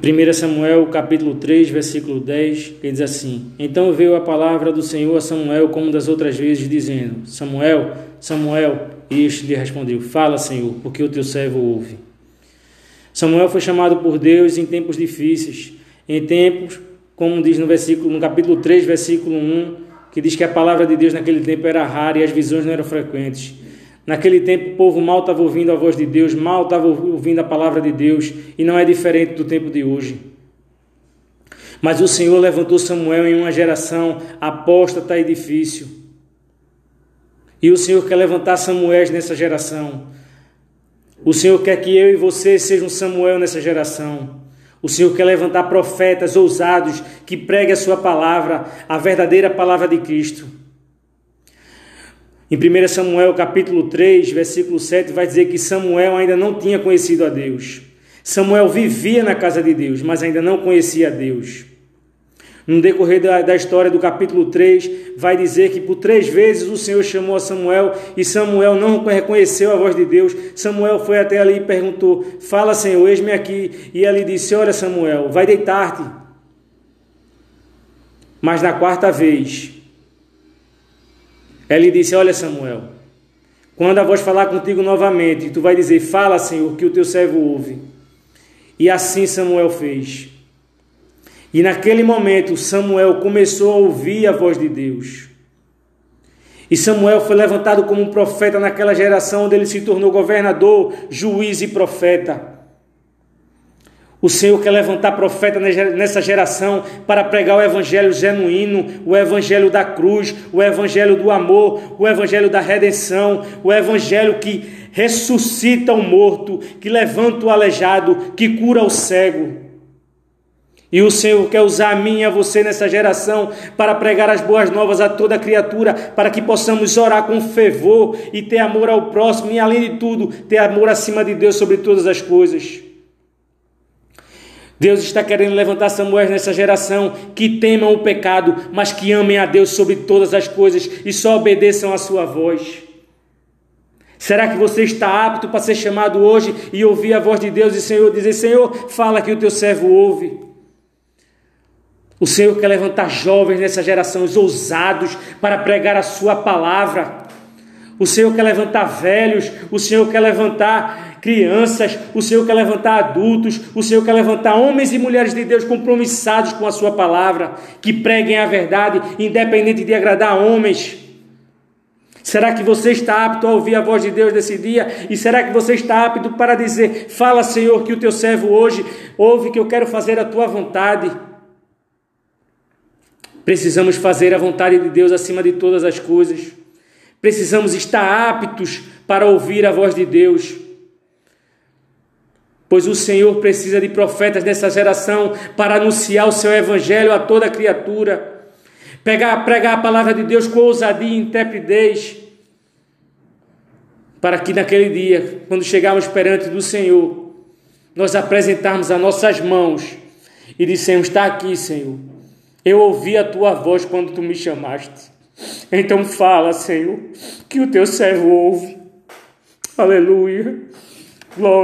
1 Samuel capítulo 3, versículo 10, que diz assim: Então veio a palavra do Senhor a Samuel como das outras vezes, dizendo: Samuel, Samuel, e este lhe respondeu: Fala, Senhor, porque o teu servo ouve. Samuel foi chamado por Deus em tempos difíceis, em tempos, como diz no versículo, no capítulo 3, versículo 1, que diz que a palavra de Deus naquele tempo era rara e as visões não eram frequentes. Naquele tempo o povo mal estava ouvindo a voz de Deus, mal estava ouvindo a palavra de Deus, e não é diferente do tempo de hoje. Mas o Senhor levantou Samuel em uma geração apóstata e difícil. E o Senhor quer levantar Samuel nessa geração. O Senhor quer que eu e você sejam Samuel nessa geração. O Senhor quer levantar profetas ousados que preguem a sua palavra, a verdadeira palavra de Cristo. Em 1 Samuel capítulo 3, versículo 7, vai dizer que Samuel ainda não tinha conhecido a Deus. Samuel vivia na casa de Deus, mas ainda não conhecia a Deus. No decorrer da, da, história do capítulo 3, vai dizer que por três vezes o Senhor chamou a Samuel e Samuel não reconheceu a voz de Deus. Samuel foi até ali e perguntou: Fala, Senhor, eis-me aqui. E ele disse: Olha, Samuel, vai deitar-te. Mas na quarta vez, ele disse: Olha, Samuel, quando a voz falar contigo novamente, tu vai dizer: Fala, Senhor, que o teu servo ouve. E assim Samuel fez. E naquele momento, Samuel começou a ouvir a voz de Deus. E Samuel foi levantado como um profeta naquela geração onde ele se tornou governador, juiz e profeta. O Senhor quer levantar profeta nessa geração para pregar o evangelho genuíno, o evangelho da cruz, o evangelho do amor, o evangelho da redenção, o evangelho que ressuscita o morto, que levanta o aleijado, que cura o cego. E o Senhor quer usar a mim e a você nessa geração para pregar as boas novas a toda criatura, para que possamos orar com fervor e ter amor ao próximo e, além de tudo, ter amor acima de Deus sobre todas as coisas. Deus está querendo levantar Samuel nessa geração que temam o pecado, mas que amem a Deus sobre todas as coisas e só obedeçam a sua voz. Será que você está apto para ser chamado hoje e ouvir a voz de Deus e Senhor dizer: Senhor, fala que o teu servo ouve? O Senhor quer levantar jovens nessa geração, os ousados, para pregar a sua palavra. O Senhor quer levantar velhos, o Senhor quer levantar crianças, o Senhor quer levantar adultos, o Senhor quer levantar homens e mulheres de Deus compromissados com a Sua palavra, que preguem a verdade, independente de agradar homens. Será que você está apto a ouvir a voz de Deus nesse dia? E será que você está apto para dizer: Fala, Senhor, que o teu servo hoje ouve que eu quero fazer a tua vontade? Precisamos fazer a vontade de Deus acima de todas as coisas. Precisamos estar aptos para ouvir a voz de Deus. Pois o Senhor precisa de profetas nessa geração para anunciar o seu evangelho a toda criatura. Pegar, pregar a palavra de Deus com ousadia e intrepidez. Para que naquele dia, quando chegarmos perante do Senhor, nós apresentarmos as nossas mãos e dissemos: Está aqui, Senhor. Eu ouvi a tua voz quando tu me chamaste. Então fala, Senhor, que o teu servo ouve. Aleluia. Glória.